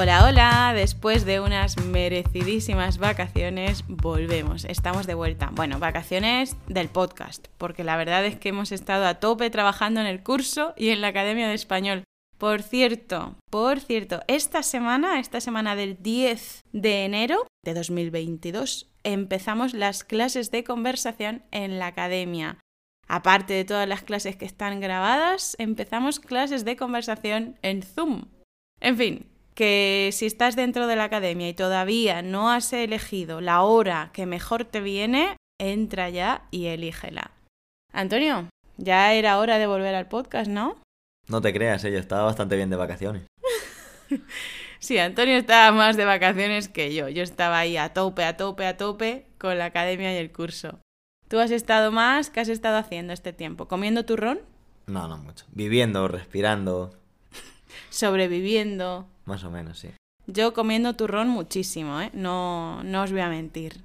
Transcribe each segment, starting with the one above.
Hola, hola, después de unas merecidísimas vacaciones volvemos, estamos de vuelta. Bueno, vacaciones del podcast, porque la verdad es que hemos estado a tope trabajando en el curso y en la Academia de Español. Por cierto, por cierto, esta semana, esta semana del 10 de enero de 2022, empezamos las clases de conversación en la Academia. Aparte de todas las clases que están grabadas, empezamos clases de conversación en Zoom. En fin, que si estás dentro de la academia y todavía no has elegido la hora que mejor te viene, entra ya y elígela. Antonio, ya era hora de volver al podcast, ¿no? No te creas, ¿eh? yo estaba bastante bien de vacaciones. sí, Antonio estaba más de vacaciones que yo. Yo estaba ahí a tope, a tope, a tope con la academia y el curso. ¿Tú has estado más? ¿Qué has estado haciendo este tiempo? ¿Comiendo turrón? No, no mucho. Viviendo, respirando. Sobreviviendo. Más o menos, sí. Yo comiendo turrón muchísimo, ¿eh? No, no os voy a mentir.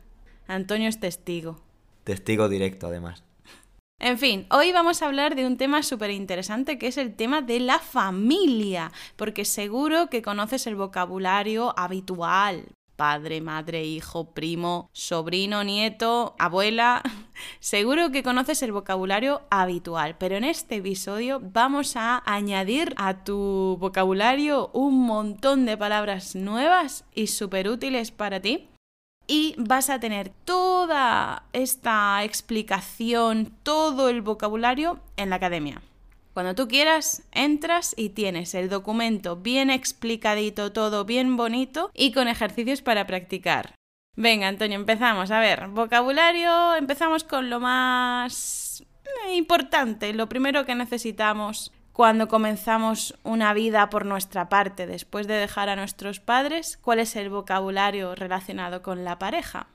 Antonio es testigo. Testigo directo, además. En fin, hoy vamos a hablar de un tema súper interesante que es el tema de la familia, porque seguro que conoces el vocabulario habitual, padre, madre, hijo, primo, sobrino, nieto, abuela. Seguro que conoces el vocabulario habitual, pero en este episodio vamos a añadir a tu vocabulario un montón de palabras nuevas y súper útiles para ti. Y vas a tener toda esta explicación, todo el vocabulario en la academia. Cuando tú quieras, entras y tienes el documento bien explicadito, todo bien bonito y con ejercicios para practicar. Venga, Antonio, empezamos. A ver, vocabulario, empezamos con lo más importante, lo primero que necesitamos cuando comenzamos una vida por nuestra parte después de dejar a nuestros padres, ¿cuál es el vocabulario relacionado con la pareja?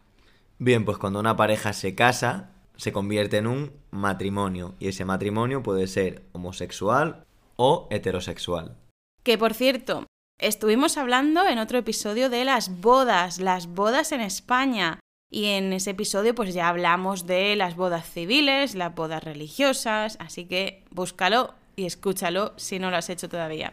Bien, pues cuando una pareja se casa, se convierte en un matrimonio y ese matrimonio puede ser homosexual o heterosexual. Que por cierto, estuvimos hablando en otro episodio de las bodas, las bodas en España. Y en ese episodio pues ya hablamos de las bodas civiles, las bodas religiosas, así que búscalo y escúchalo si no lo has hecho todavía.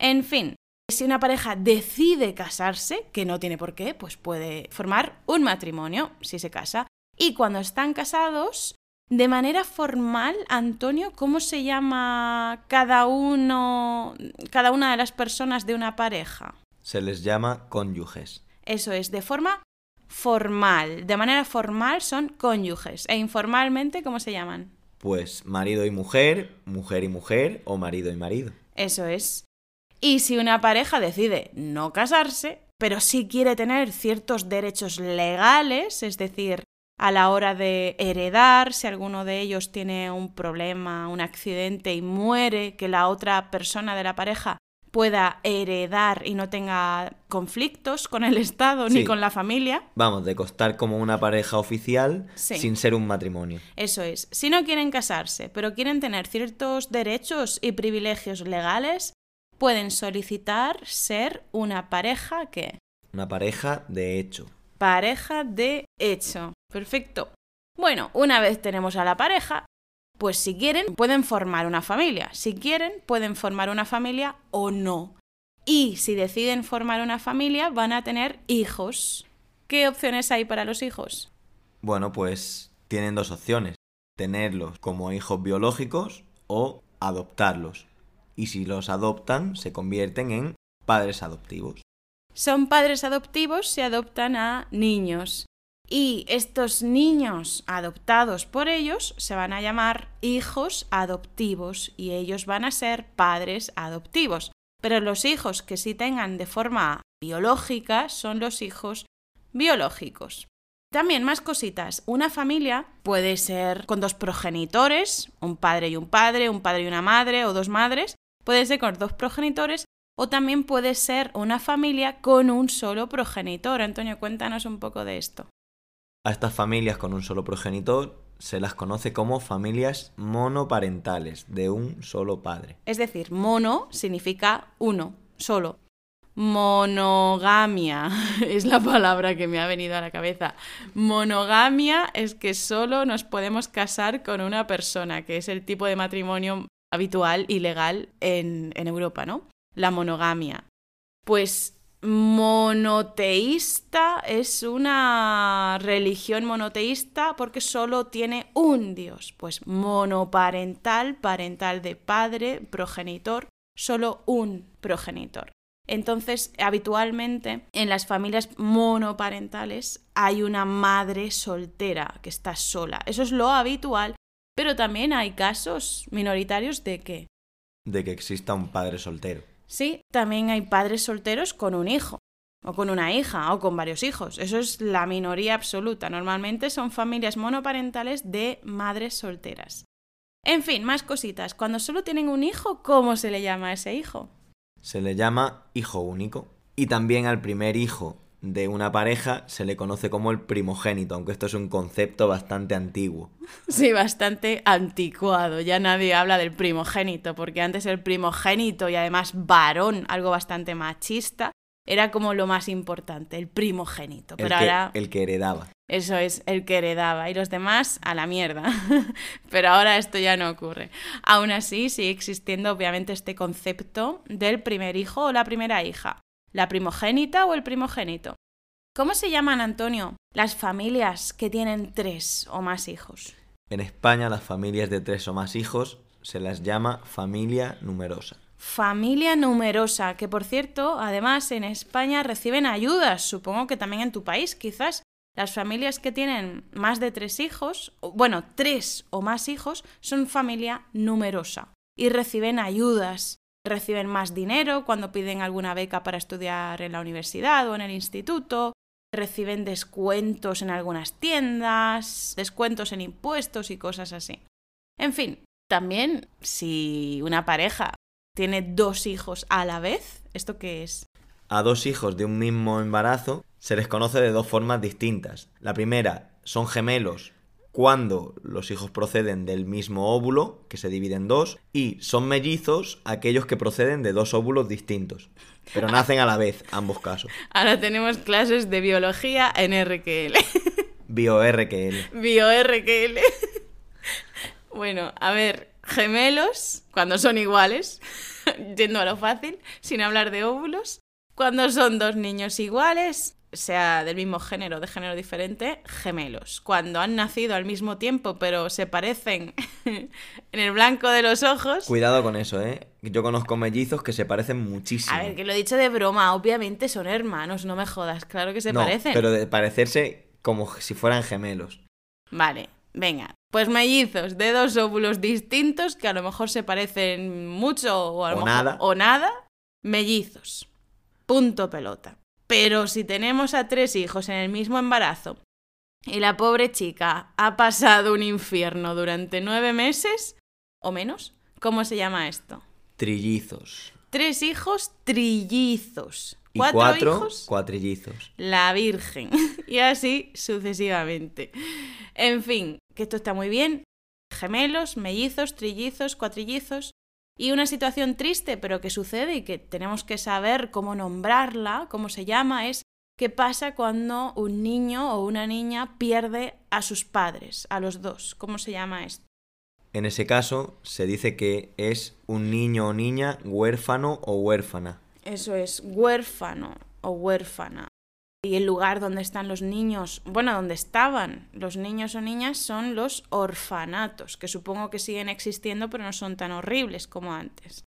En fin, si una pareja decide casarse, que no tiene por qué, pues puede formar un matrimonio si se casa. Y cuando están casados, de manera formal, Antonio, ¿cómo se llama cada uno, cada una de las personas de una pareja? Se les llama cónyuges. Eso es, de forma formal. De manera formal son cónyuges. E informalmente, ¿cómo se llaman? Pues marido y mujer, mujer y mujer o marido y marido. Eso es. Y si una pareja decide no casarse, pero sí quiere tener ciertos derechos legales, es decir, a la hora de heredar, si alguno de ellos tiene un problema, un accidente y muere, que la otra persona de la pareja pueda heredar y no tenga conflictos con el Estado ni con la familia. Vamos, de costar como una pareja oficial sin ser un matrimonio. Eso es. Si no quieren casarse, pero quieren tener ciertos derechos y privilegios legales, pueden solicitar ser una pareja que... Una pareja de hecho. Pareja de hecho. Perfecto. Bueno, una vez tenemos a la pareja, pues si quieren pueden formar una familia. Si quieren pueden formar una familia o no. Y si deciden formar una familia van a tener hijos. ¿Qué opciones hay para los hijos? Bueno, pues tienen dos opciones. Tenerlos como hijos biológicos o adoptarlos. Y si los adoptan, se convierten en padres adoptivos. Son padres adoptivos si adoptan a niños. Y estos niños adoptados por ellos se van a llamar hijos adoptivos y ellos van a ser padres adoptivos. Pero los hijos que sí tengan de forma biológica son los hijos biológicos. También más cositas. Una familia puede ser con dos progenitores, un padre y un padre, un padre y una madre o dos madres. Puede ser con dos progenitores o también puede ser una familia con un solo progenitor. Antonio, cuéntanos un poco de esto. A estas familias con un solo progenitor se las conoce como familias monoparentales, de un solo padre. Es decir, mono significa uno, solo. Monogamia es la palabra que me ha venido a la cabeza. Monogamia es que solo nos podemos casar con una persona, que es el tipo de matrimonio habitual y legal en, en Europa, ¿no? La monogamia. Pues monoteísta, es una religión monoteísta porque solo tiene un Dios. Pues monoparental, parental de padre, progenitor, solo un progenitor. Entonces, habitualmente en las familias monoparentales hay una madre soltera que está sola. Eso es lo habitual, pero también hay casos minoritarios de que... De que exista un padre soltero. Sí, también hay padres solteros con un hijo, o con una hija, o con varios hijos. Eso es la minoría absoluta. Normalmente son familias monoparentales de madres solteras. En fin, más cositas. Cuando solo tienen un hijo, ¿cómo se le llama a ese hijo? Se le llama hijo único. Y también al primer hijo de una pareja se le conoce como el primogénito, aunque esto es un concepto bastante antiguo. Sí, bastante anticuado. Ya nadie habla del primogénito, porque antes el primogénito y además varón, algo bastante machista, era como lo más importante, el primogénito. Pero el que, ahora... El que heredaba. Eso es, el que heredaba y los demás a la mierda. Pero ahora esto ya no ocurre. Aún así, sigue existiendo obviamente este concepto del primer hijo o la primera hija, la primogénita o el primogénito. ¿Cómo se llaman, Antonio, las familias que tienen tres o más hijos? En España las familias de tres o más hijos se las llama familia numerosa. Familia numerosa, que por cierto, además en España reciben ayudas, supongo que también en tu país, quizás las familias que tienen más de tres hijos, bueno, tres o más hijos, son familia numerosa y reciben ayudas, reciben más dinero cuando piden alguna beca para estudiar en la universidad o en el instituto, reciben descuentos en algunas tiendas, descuentos en impuestos y cosas así. En fin, también si una pareja tiene dos hijos a la vez, ¿esto qué es? A dos hijos de un mismo embarazo se les conoce de dos formas distintas. La primera son gemelos cuando los hijos proceden del mismo óvulo, que se divide en dos, y son mellizos aquellos que proceden de dos óvulos distintos, pero nacen a la vez, ambos casos. Ahora tenemos clases de biología en RQL. Bio-RQL. Bio-RQL. Bueno, a ver, gemelos, cuando son iguales, yendo a lo fácil, sin hablar de óvulos. Cuando son dos niños iguales, sea del mismo género, de género diferente, gemelos. Cuando han nacido al mismo tiempo, pero se parecen en el blanco de los ojos. Cuidado con eso, ¿eh? Yo conozco mellizos que se parecen muchísimo. A ver, que lo he dicho de broma, obviamente son hermanos, no me jodas, claro que se no, parecen. Pero de parecerse como si fueran gemelos. Vale, venga. Pues mellizos de dos óvulos distintos que a lo mejor se parecen mucho o a lo O mejor nada. o nada, mellizos. Punto pelota. Pero si tenemos a tres hijos en el mismo embarazo y la pobre chica ha pasado un infierno durante nueve meses o menos, ¿cómo se llama esto? Trillizos. Tres hijos trillizos. Y ¿Cuatro cuatro hijos? cuatrillizos. la Virgen. y así sucesivamente. En fin, que esto está muy bien. Gemelos, mellizos, trillizos, cuatrillizos. Y una situación triste, pero que sucede y que tenemos que saber cómo nombrarla, cómo se llama, es qué pasa cuando un niño o una niña pierde a sus padres, a los dos. ¿Cómo se llama esto? En ese caso, se dice que es un niño o niña huérfano o huérfana. Eso es huérfano o huérfana. Y el lugar donde están los niños, bueno, donde estaban los niños o niñas son los orfanatos, que supongo que siguen existiendo pero no son tan horribles como antes.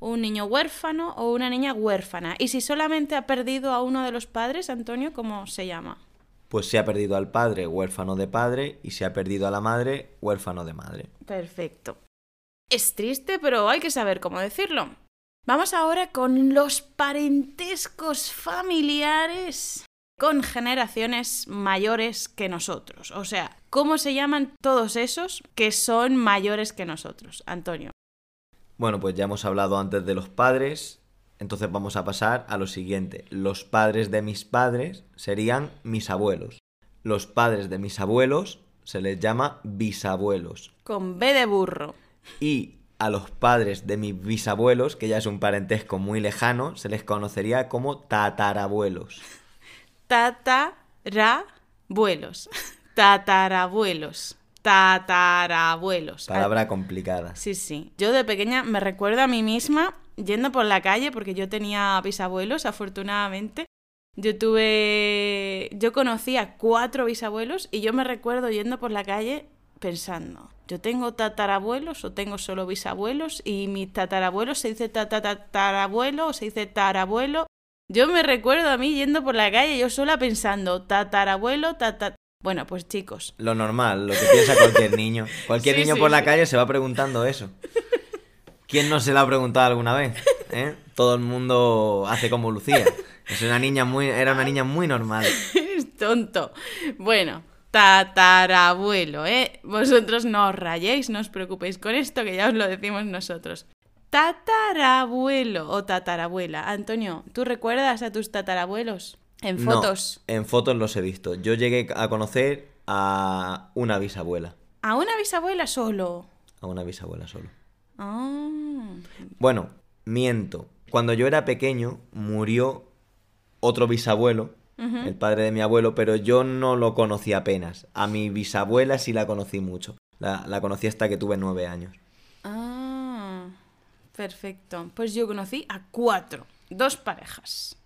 Un niño huérfano o una niña huérfana. Y si solamente ha perdido a uno de los padres, Antonio, ¿cómo se llama? Pues se ha perdido al padre, huérfano de padre, y se ha perdido a la madre, huérfano de madre. Perfecto. Es triste, pero hay que saber cómo decirlo. Vamos ahora con los parentescos familiares con generaciones mayores que nosotros. O sea, ¿cómo se llaman todos esos que son mayores que nosotros? Antonio. Bueno, pues ya hemos hablado antes de los padres, entonces vamos a pasar a lo siguiente. Los padres de mis padres serían mis abuelos. Los padres de mis abuelos se les llama bisabuelos. Con B de burro. Y a los padres de mis bisabuelos, que ya es un parentesco muy lejano, se les conocería como tatarabuelos. Tatarabuelos. Tatarabuelos. Tatarabuelos. Palabra complicada. Sí, sí. Yo de pequeña me recuerdo a mí misma yendo por la calle, porque yo tenía bisabuelos, afortunadamente. Yo tuve. Yo conocí a cuatro bisabuelos y yo me recuerdo yendo por la calle pensando: ¿yo tengo tatarabuelos o tengo solo bisabuelos? Y mi tatarabuelo se dice tatarabuelo o se dice tarabuelo. Yo me recuerdo a mí yendo por la calle, yo sola pensando: tatarabuelo, tata. Bueno, pues chicos. Lo normal, lo que piensa cualquier niño. Cualquier Sí, niño sí. por la calle se va preguntando eso. ¿Quién no se lo ha preguntado alguna vez? ¿Eh? Todo el mundo hace como Lucía. Es una niña muy, era una niña muy normal. Es tonto. Bueno, tatarabuelo, ¿eh? Vosotros no os rayéis, no os preocupéis con esto, que ya os lo decimos nosotros. Tatarabuelo o tatarabuela. Antonio, ¿tú recuerdas a tus tatarabuelos? En No, fotos. en fotos los he visto. Yo llegué a conocer a una bisabuela. ¿A una bisabuela solo? A una bisabuela solo. Ah. Bueno, miento. Cuando yo era pequeño murió otro bisabuelo, el padre de mi abuelo, pero yo no lo conocí apenas. A mi bisabuela sí la conocí mucho. La, la conocí hasta que tuve nueve años. Perfecto. Pues yo conocí a cuatro, dos parejas.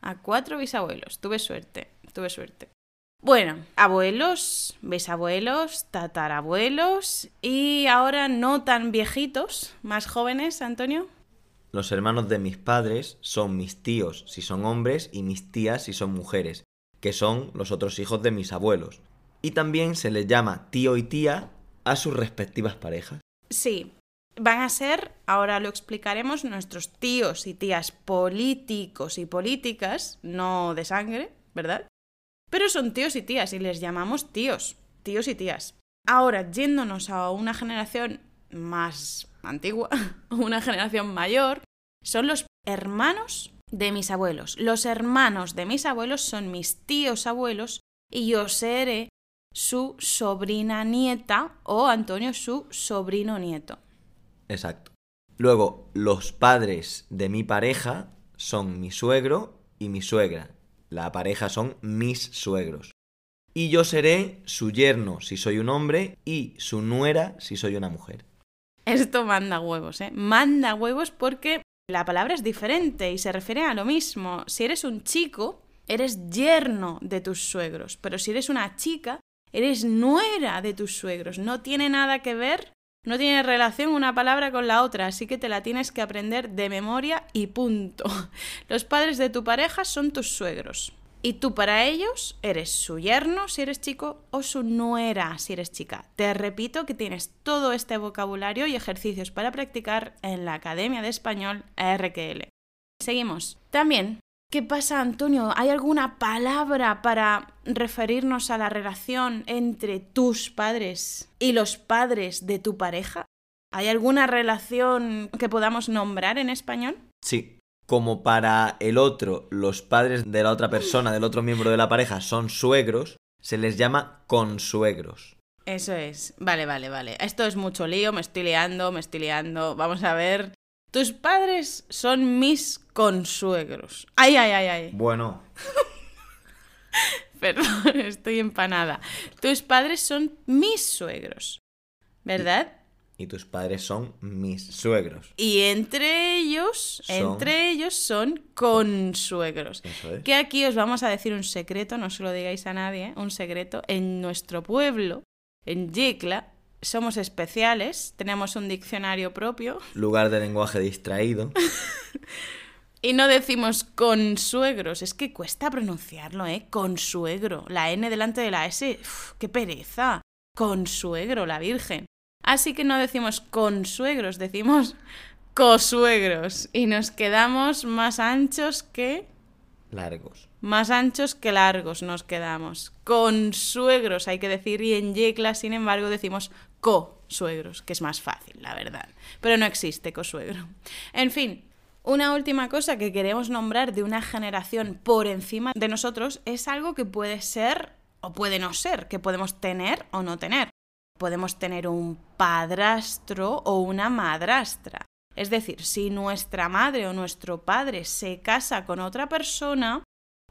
A cuatro bisabuelos. Tuve suerte, tuve suerte. Bueno, abuelos, bisabuelos, tatarabuelos y ahora no tan viejitos, más jóvenes, Antonio. Los hermanos de mis padres son mis tíos si son hombres y mis tías si son mujeres, que son los otros hijos de mis abuelos. Y también se les llama tío y tía a sus respectivas parejas. Sí, van a ser, ahora lo explicaremos, nuestros tíos y tías políticos y políticas, no de sangre, ¿verdad? Pero son tíos y tías y les llamamos tíos, tíos y tías. Ahora, yéndonos a una generación más antigua, una generación mayor, son los hermanos de mis abuelos. Los hermanos de mis abuelos son mis tíos abuelos y yo seré su sobrina nieta o Antonio su sobrino nieto. Exacto. Luego, los padres de mi pareja son mi suegro y mi suegra. La pareja son mis suegros. Y yo seré su yerno si soy un hombre y su nuera si soy una mujer. Esto manda huevos, ¿eh? Manda huevos porque la palabra es diferente y se refiere a lo mismo. Si eres un chico, eres yerno de tus suegros, pero si eres una chica, eres nuera de tus suegros. No tiene nada que ver, no tiene relación una palabra con la otra, así que te la tienes que aprender de memoria y punto. Los padres de tu pareja son tus suegros. Y tú para ellos eres su yerno si eres chico o su nuera si eres chica. Te repito que tienes todo este vocabulario y ejercicios para practicar en la Academia de Español RQL. Seguimos. También, ¿qué pasa Antonio? ¿Hay alguna palabra para referirnos a la relación entre tus padres y los padres de tu pareja? ¿Hay alguna relación que podamos nombrar en español? Sí. Como para el otro, los padres de la otra persona, del otro miembro de la pareja, son suegros, se les llama consuegros. Eso es. Vale, vale, vale. Esto es mucho lío, me estoy liando, me estoy liando. Vamos a ver. Tus padres son mis consuegros. Ay, ay, ay, ay. Bueno, Perdón, estoy empanada. Tus padres son mis suegros. ¿Verdad? y tus padres son mis suegros. Y entre ellos, Son- entre ellos son consuegros. Eso es. Que aquí os vamos a decir un secreto, no se lo digáis a nadie, ¿eh? un secreto. En nuestro pueblo, en Yecla, somos especiales, tenemos un diccionario propio Lugar de lenguaje distraído. y no decimos consuegros, es que cuesta pronunciarlo, ¿eh? Consuegro, la N delante de la S, uf, qué pereza. Consuegro, la Virgen. Así que no decimos consuegros, decimos cosuegros y nos quedamos más anchos que Largos. Más anchos que largos nos quedamos. Consuegros, hay que decir, y en Yecla, sin embargo, decimos cosuegros, que es más fácil, la verdad. Pero no existe cosuegro. En fin, una última cosa que queremos nombrar de una generación por encima de nosotros es algo que puede ser o puede no ser, que podemos tener o no tener. Podemos tener un padrastro o una madrastra. Es decir, si nuestra madre o nuestro padre se casa con otra persona,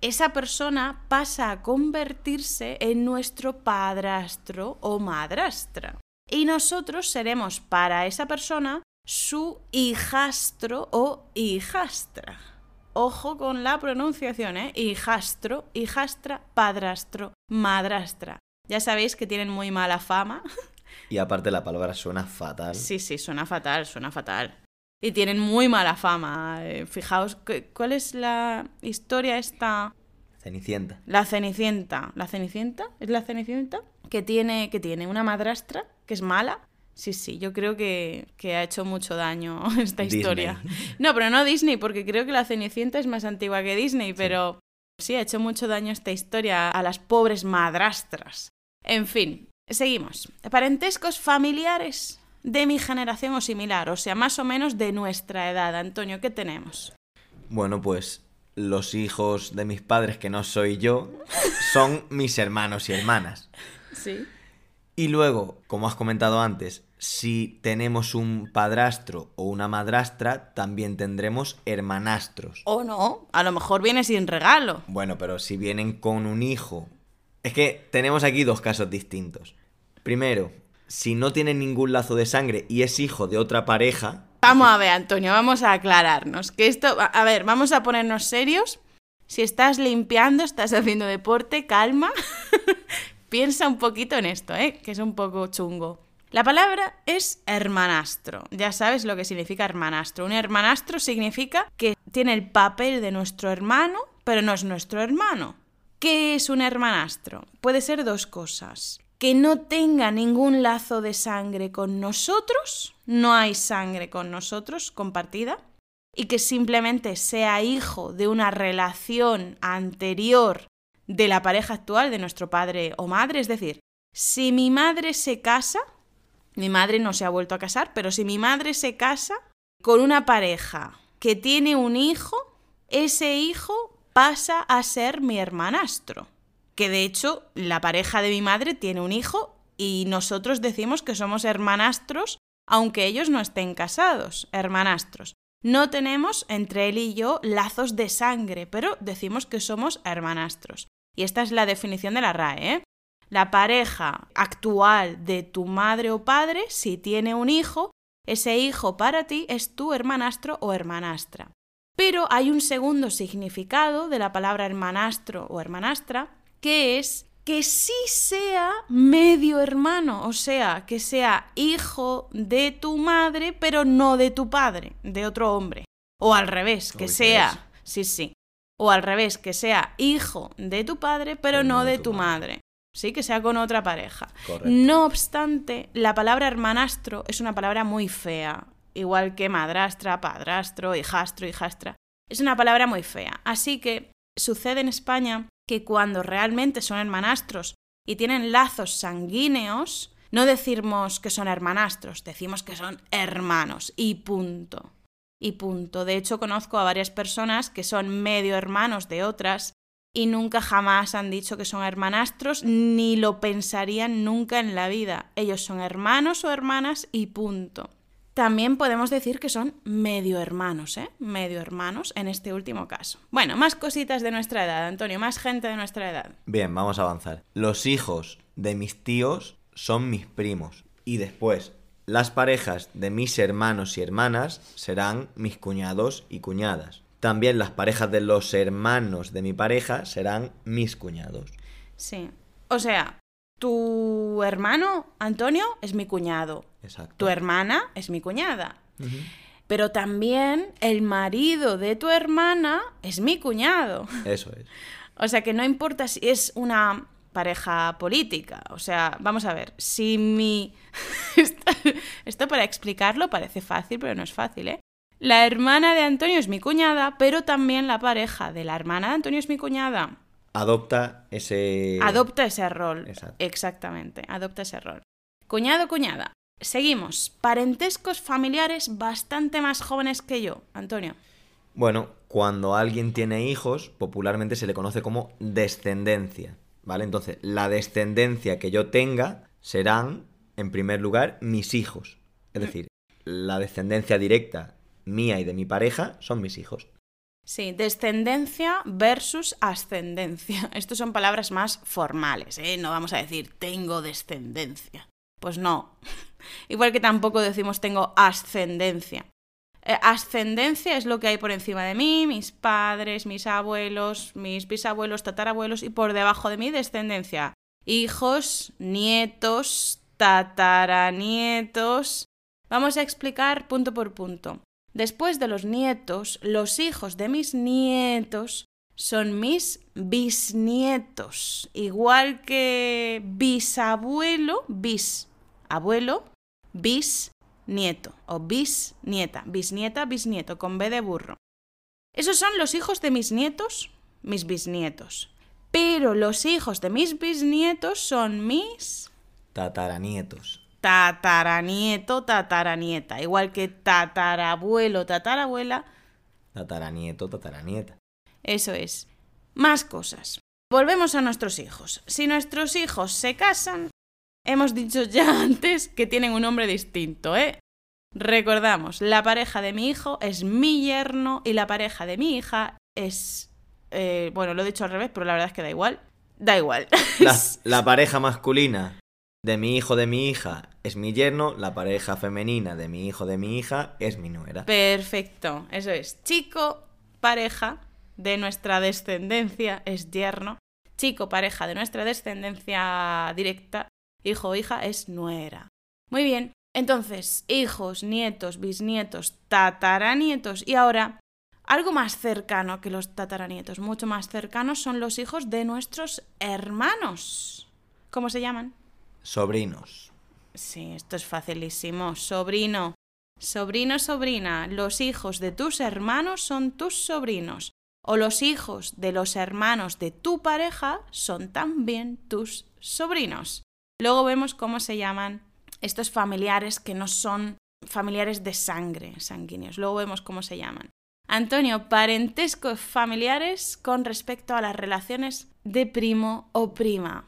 esa persona pasa a convertirse en nuestro padrastro o madrastra. Y nosotros seremos para esa persona su hijastro o hijastra. Ojo con la pronunciación, ¿eh? Hijastro, hijastra, padrastro, madrastra. Ya sabéis que tienen muy mala fama. Y aparte la palabra suena fatal. Sí, sí, suena fatal, suena fatal. Y tienen muy mala fama. Eh, fijaos, ¿cuál es la historia esta? Cenicienta. La Cenicienta. ¿La Cenicienta? ¿Es la Cenicienta? Que tiene, que tiene una madrastra que es mala Sí, sí, yo creo que, ha hecho mucho daño esta historia. No, pero no Disney, porque creo que la Cenicienta es más antigua que Disney, pero sí. ha hecho mucho daño esta historia a las pobres madrastras. En fin, seguimos. Parentescos familiares de mi generación o similar, o sea, más o menos de nuestra edad. Antonio, ¿qué tenemos? Bueno, pues los hijos de mis padres, que no soy yo, son mis hermanos y hermanas. Sí. Y luego, como has comentado antes, si tenemos un padrastro o una madrastra, también tendremos hermanastros. O no, a lo mejor viene sin regalo. Bueno, pero si vienen con un hijo... Es que tenemos aquí dos casos distintos. Primero, si no tiene ningún lazo de sangre y es hijo de otra pareja... Vamos a ver, Antonio, vamos a aclararnos. Que esto... A ver, vamos a ponernos serios. Si estás limpiando, estás haciendo deporte, calma. Piensa un poquito en esto, ¿eh? que es un poco chungo. La palabra es hermanastro. Ya sabes lo que significa hermanastro. Un hermanastro significa que tiene el papel de nuestro hermano, pero no es nuestro hermano. ¿Qué es un hermanastro? Puede ser dos cosas. Que no tenga ningún lazo de sangre con nosotros, no hay sangre con nosotros compartida, y que simplemente sea hijo de una relación anterior de la pareja actual de nuestro padre o madre. Es decir, si mi madre se casa, mi madre no se ha vuelto a casar, pero si mi madre se casa con una pareja que tiene un hijo, ese hijo pasa a ser mi hermanastro. Que de hecho la pareja de mi madre tiene un hijo y nosotros decimos que somos hermanastros aunque ellos no estén casados, hermanastros. No tenemos entre él y yo lazos de sangre, pero decimos que somos hermanastros. Y esta es la definición de la RAE. ¿eh? La pareja actual de tu madre o padre, si tiene un hijo, ese hijo para ti es tu hermanastro o hermanastra. Pero hay un segundo significado de la palabra hermanastro o hermanastra, que es que sí sea medio hermano, o sea, que sea hijo de tu madre, pero no de tu padre, de otro hombre. O al revés, que sea, sí, sí, o al revés, que sea hijo de tu padre, pero, no de tu, madre. Sí, que sea con otra pareja. No obstante, la palabra hermanastro es una palabra muy fea, igual que madrastra, padrastro, hijastro, hijastra. Es una palabra muy fea. Así que sucede en España que cuando realmente son hermanastros y tienen lazos sanguíneos, no decimos que son hermanastros, decimos que son hermanos y punto y punto. De hecho, conozco a varias personas que son medio hermanos de otras y nunca jamás han dicho que son hermanastros ni lo pensarían nunca en la vida. Ellos son hermanos o hermanas y punto. También podemos decir que son medio hermanos, ¿eh? Medio hermanos en este último caso. Bueno, más cositas de nuestra edad, Antonio, más gente de nuestra edad. Bien, vamos a avanzar. Los hijos de mis tíos son mis primos. Y después, las parejas de mis hermanos y hermanas serán mis cuñados y cuñadas. También las parejas de los hermanos de mi pareja serán mis cuñados. Sí. O sea, tu hermano, Antonio, es mi cuñado. Exacto. Tu hermana es mi cuñada. Pero también el marido de tu hermana es mi cuñado. Eso es. O sea que no importa si es una pareja política. O sea, vamos a ver, si mi... Esto para explicarlo parece fácil, pero no es fácil, ¿eh? La hermana de Antonio es mi cuñada, pero también la pareja de la hermana de Antonio es mi cuñada. Adopta ese... Adopta ese rol. Exactamente, adopta ese rol. Cuñado, cuñada. Seguimos. Parentescos familiares bastante más jóvenes que yo. Antonio. Bueno, cuando alguien tiene hijos, popularmente se le conoce como descendencia. ¿vale? Entonces, la descendencia que yo tenga serán, en primer lugar, mis hijos. Es mm. decir, la descendencia directa mía y de mi pareja son mis hijos. Sí, descendencia versus ascendencia. Estas son palabras más formales, ¿eh? No vamos a decir tengo descendencia. Pues no. Igual que tampoco decimos tengo ascendencia. Eh, ascendencia es lo que hay por encima de mí, mis padres, mis abuelos, mis bisabuelos, tatarabuelos y por debajo de mí descendencia. Hijos, nietos, tataranietos. Vamos a explicar punto por punto. Después de los nietos, los hijos de mis nietos son mis bisnietos. Igual que bisabuelo, bis, abuelo, bisnieto o bisnieta, bisnieta, bisnieto, con B de burro. Esos son los hijos de mis nietos, mis bisnietos. Pero los hijos de mis bisnietos son mis Tataranietos. Tataranieto, tataranieta. Igual que tatarabuelo, tatarabuela. Tataranieto, tataranieta. Eso es. Más cosas. Volvemos a nuestros hijos. Si nuestros hijos se casan, hemos dicho ya antes que tienen un nombre distinto, ¿eh? Recordamos, la pareja de mi hijo es mi yerno y la pareja de mi hija es... eh, bueno, lo he dicho al revés, pero la verdad es que da igual. Da igual. La, la pareja masculina de mi hijo de mi hija es mi yerno, la pareja femenina de mi hijo de mi hija es mi nuera. Perfecto, eso es. Chico, pareja de nuestra descendencia es yerno. Chico, pareja de nuestra descendencia directa, hijo o hija es nuera. Muy bien, entonces, hijos, nietos, bisnietos, tataranietos y ahora algo más cercano que los tataranietos, mucho más cercanos son los hijos de nuestros hermanos. ¿Cómo se llaman? Sobrinos. Sí, esto es facilísimo. Sobrino. Sobrino, sobrina. Los hijos de tus hermanos son tus sobrinos. O los hijos de los hermanos de tu pareja son también tus sobrinos. Luego vemos cómo se llaman estos familiares que no son familiares de sangre, sanguíneos. Luego vemos cómo se llaman. Antonio, parentescos familiares con respecto a las relaciones de primo o prima.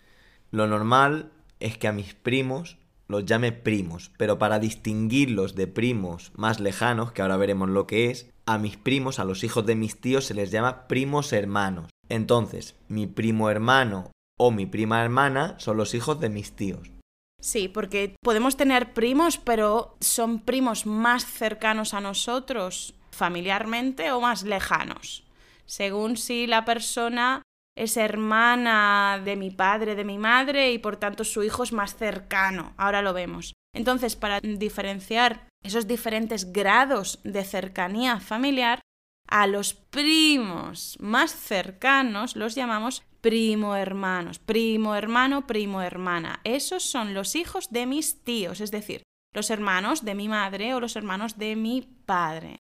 Lo normal es que a mis primos los llame primos, pero para distinguirlos de primos más lejanos, que ahora veremos lo que es, a mis primos, a los hijos de mis tíos, se les llama primos hermanos. Entonces, mi primo hermano o mi prima hermana son los hijos de mis tíos. Sí, porque podemos tener primos, pero son primos más cercanos a nosotros familiarmente o más lejanos, según si la persona es hermana de mi padre, de mi madre y por tanto su hijo es más cercano. Ahora lo vemos. Entonces, para diferenciar esos diferentes grados de cercanía familiar, a los primos más cercanos los llamamos primo hermanos, primo hermano, primo hermana. Esos son los hijos de mis tíos, es decir, los hermanos de mi madre o los hermanos de mi padre.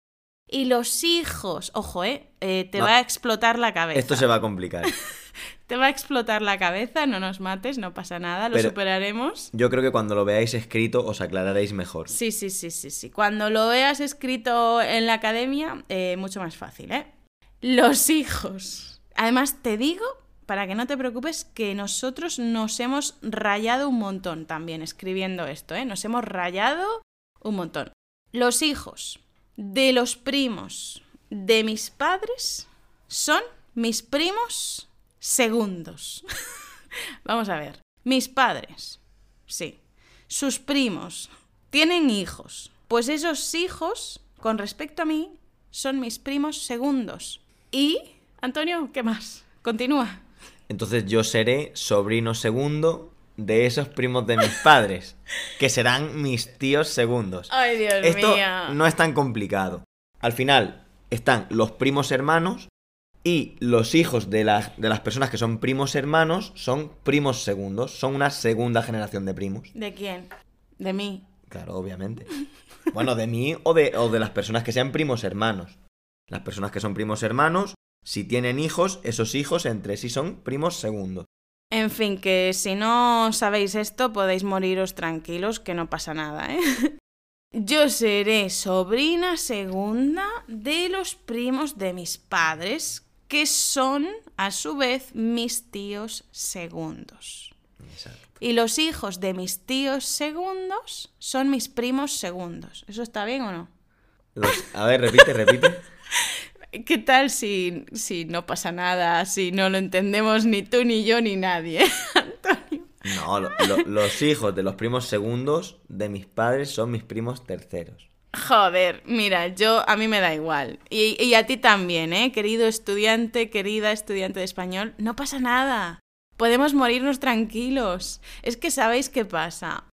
Y los hijos, ojo, eh, eh, te No. va a explotar la cabeza. Esto se va a complicar. Te va a explotar la cabeza, no nos mates, no pasa nada, lo Pero- superaremos. Yo creo que cuando lo veáis escrito os aclararéis mejor. Sí, sí, sí, sí, sí. Cuando lo veas escrito en la academia, eh, mucho más fácil, ¿eh? Los hijos. Además, te digo, para que no te preocupes, que nosotros nos hemos rayado un montón también escribiendo esto, ¿eh? Nos hemos rayado un montón. Los hijos de los primos de mis padres son mis primos segundos. Vamos a ver. Mis padres, sí. Sus primos tienen hijos. Pues esos hijos, con respecto a mí, son mis primos segundos. Y, Antonio, ¿qué más? Continúa. Entonces yo seré sobrino segundo de esos primos de mis padres, que serán mis tíos segundos. Ay, Dios Esto mío. no es tan complicado. Al final están los primos hermanos y los hijos de las, de las personas que son primos hermanos son primos segundos. Son una segunda generación de primos. ¿De quién? De mí. Claro, obviamente. Bueno, de mí o de, o de las personas que sean primos hermanos. Las personas que son primos hermanos, si tienen hijos, esos hijos entre sí son primos segundos. En fin, que si no sabéis esto, podéis moriros tranquilos, que no pasa nada, ¿eh? Yo seré sobrina segunda de los primos de mis padres, que son, a su vez, mis tíos segundos. Exacto. Y los hijos de mis tíos segundos son mis primos segundos. ¿Eso está bien o no? Los- a ver, repite, repite. ¿Qué tal si, si no pasa nada, si no lo entendemos ni tú, ni yo, ni nadie? Antonio. No, lo- lo- los hijos de los primos segundos de mis padres son mis primos terceros. Joder, mira, yo a mí me da igual. Y, y a ti también, ¿eh? Querido estudiante, querida estudiante de español, no pasa nada. Podemos morirnos tranquilos. Es que sabéis qué pasa.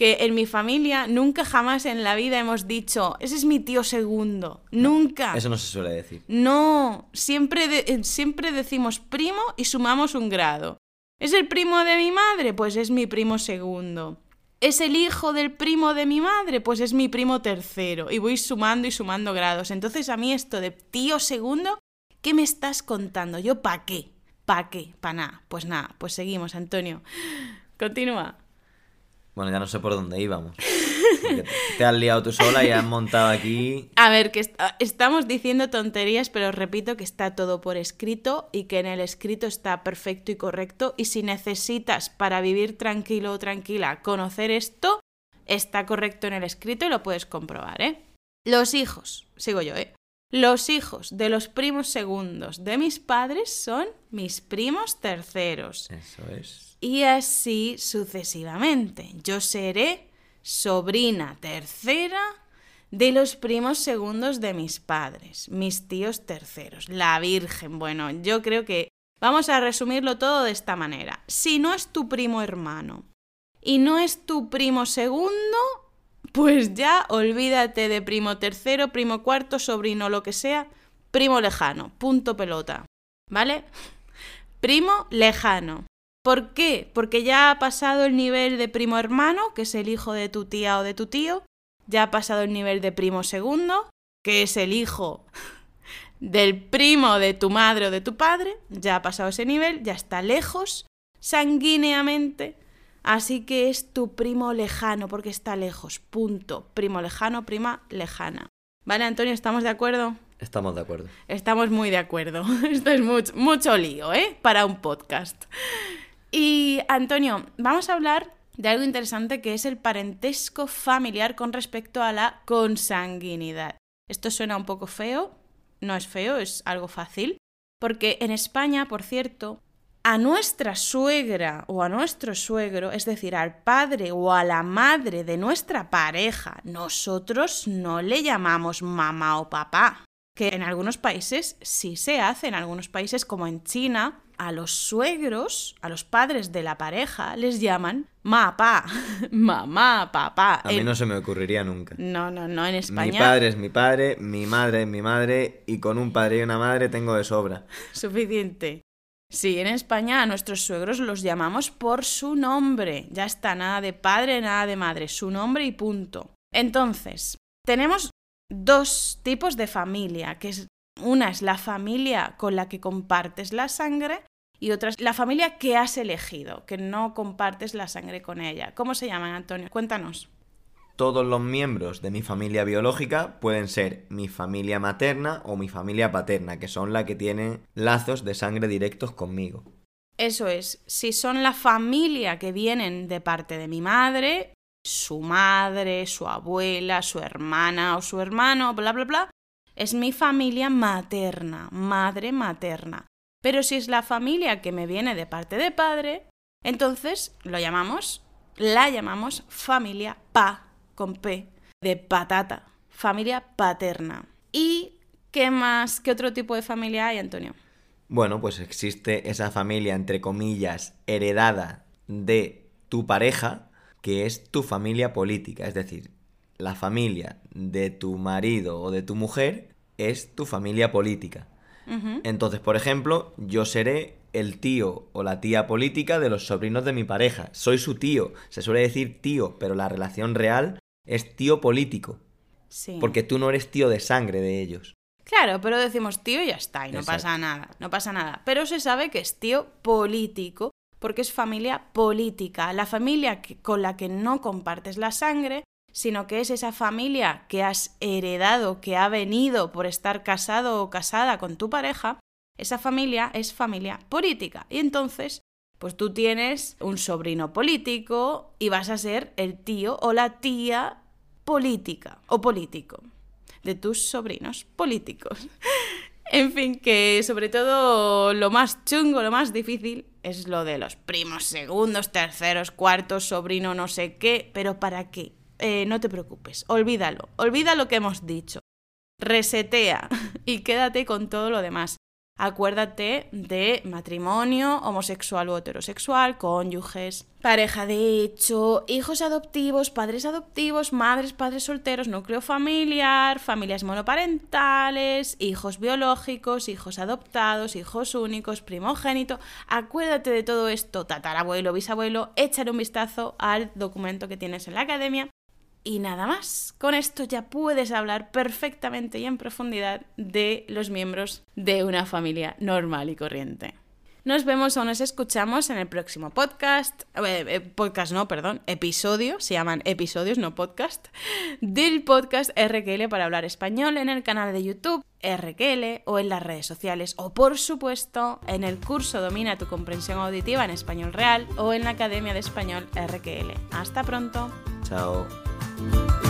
Que en mi familia nunca jamás en la vida hemos dicho, ese es mi tío segundo. Nunca. Eso no se suele decir. No, siempre, de- eh, siempre decimos primo y sumamos un grado. ¿Es el primo de mi madre? Pues es mi primo segundo. ¿Es el hijo del primo de mi madre? Pues es mi primo tercero. Y voy sumando y sumando grados. Entonces a mí esto de tío segundo, ¿qué me estás contando? ¿Yo pa' qué? ¿Pa' qué? Pa' nada. Pues nada, pues seguimos, Antonio. Continúa. Bueno, ya no sé por dónde íbamos. Porque te- has liado tú sola y has montado aquí. A ver, que est- estamos diciendo tonterías, pero repito que está todo por escrito y que en el escrito está perfecto y correcto. Y si necesitas para vivir tranquilo o tranquila conocer esto, está correcto en el escrito y lo puedes comprobar, ¿eh? Los hijos, sigo yo, ¿eh? Los hijos de los primos segundos de mis padres son mis primos terceros. Eso es. Y así sucesivamente. Yo seré sobrina tercera de los primos segundos de mis padres, mis tíos terceros, la Virgen. Bueno, yo creo que vamos a resumirlo todo de esta manera. Si no es tu primo hermano y no es tu primo segundo, pues ya olvídate de primo tercero, primo cuarto, sobrino, lo que sea, primo lejano, punto pelota. ¿Vale? Primo lejano. ¿Por qué? Porque ya ha pasado el nivel de primo hermano, que es el hijo de tu tía o de tu tío, ya ha pasado el nivel de primo segundo, que es el hijo del primo de tu madre o de tu padre, ya ha pasado ese nivel, ya está lejos, sanguíneamente, así que es tu primo lejano, porque está lejos, punto. Primo lejano, prima lejana. ¿Vale, Antonio? ¿Estamos de acuerdo? Estamos de acuerdo. Estamos muy de acuerdo. Esto es mucho, mucho lío, ¿eh? Para un podcast. Y Antonio, vamos a hablar de algo interesante que es el parentesco familiar con respecto a la consanguinidad. Esto suena un poco feo, no es feo, es algo fácil, porque en España, por cierto, a nuestra suegra o a nuestro suegro, es decir, al padre o a la madre de nuestra pareja, nosotros no le llamamos mamá o papá que en algunos países sí se hace, en algunos países como en China, a los suegros, a los padres de la pareja, les llaman mapá, mamá, papá. A mí no se me ocurriría nunca. no, no, no, en España Mi padre es mi padre, mi madre es mi madre, y con un padre y una madre tengo de sobra. suficiente. Sí, en España a nuestros suegros los llamamos por su nombre. Ya está, nada de padre, nada de madre, su nombre y punto. Entonces, tenemos dos tipos de familia, que es una es la familia con la que compartes la sangre y otra es la familia que has elegido, que no compartes la sangre con ella. ¿Cómo se llaman, Antonio? Cuéntanos. Todos los miembros de mi familia biológica pueden ser mi familia materna o mi familia paterna, que son la que tienen lazos de sangre directos conmigo. Eso es, si son la familia que vienen de parte de mi madre, su madre, su abuela, su hermana o su hermano, bla, bla, bla, es mi familia materna, madre materna. Pero si es la familia que me viene de parte de padre, entonces lo llamamos, la llamamos familia pa, con P, de patata, familia paterna. ¿Y qué más, qué otro tipo de familia hay, Antonio? Bueno, pues existe esa familia, entre comillas, heredada de tu pareja, que es tu familia política. Es decir, la familia de tu marido o de tu mujer es tu familia política. Entonces, por ejemplo, yo seré el tío o la tía política de los sobrinos de mi pareja. Soy su tío. Se suele decir tío, pero la relación real es tío político. Sí. Porque tú no eres tío de sangre de ellos. Claro, pero decimos tío y ya está, y no Exacto. pasa nada, no pasa nada. Pero se sabe que es tío político, porque es familia política, la familia que- con la que no compartes la sangre, sino que es esa familia que has heredado, que ha venido por estar casado o casada con tu pareja, esa familia es familia política. Y entonces, pues tú tienes un sobrino político y vas a ser el tío o la tía política o político de tus sobrinos políticos. En fin, que sobre todo lo más chungo, lo más difícil es lo de los primos, segundos, terceros, cuartos, sobrino, no sé qué, pero ¿para qué? Eh, no te preocupes, olvídalo, olvida lo que hemos dicho. Resetea y quédate con todo lo demás. Acuérdate de matrimonio, homosexual o heterosexual, cónyuges, pareja de hecho, hijos adoptivos, padres adoptivos, madres, padres solteros, núcleo familiar, familias monoparentales, hijos biológicos, hijos adoptados, hijos únicos, primogénito. Acuérdate de todo esto, tatarabuelo, bisabuelo, échale un vistazo al documento que tienes en la academia y nada más. Con esto ya puedes hablar perfectamente y en profundidad de los miembros de una familia normal y corriente. Nos vemos o nos escuchamos en el próximo podcast. Eh, eh, podcast no, perdón. Episodio. Se llaman episodios, no podcast. Del podcast RQL para hablar español en el canal de YouTube RQL o en las redes sociales. O por supuesto en el curso Domina tu comprensión auditiva en español real o en la Academia de Español RQL. Hasta pronto. Chao. Bye.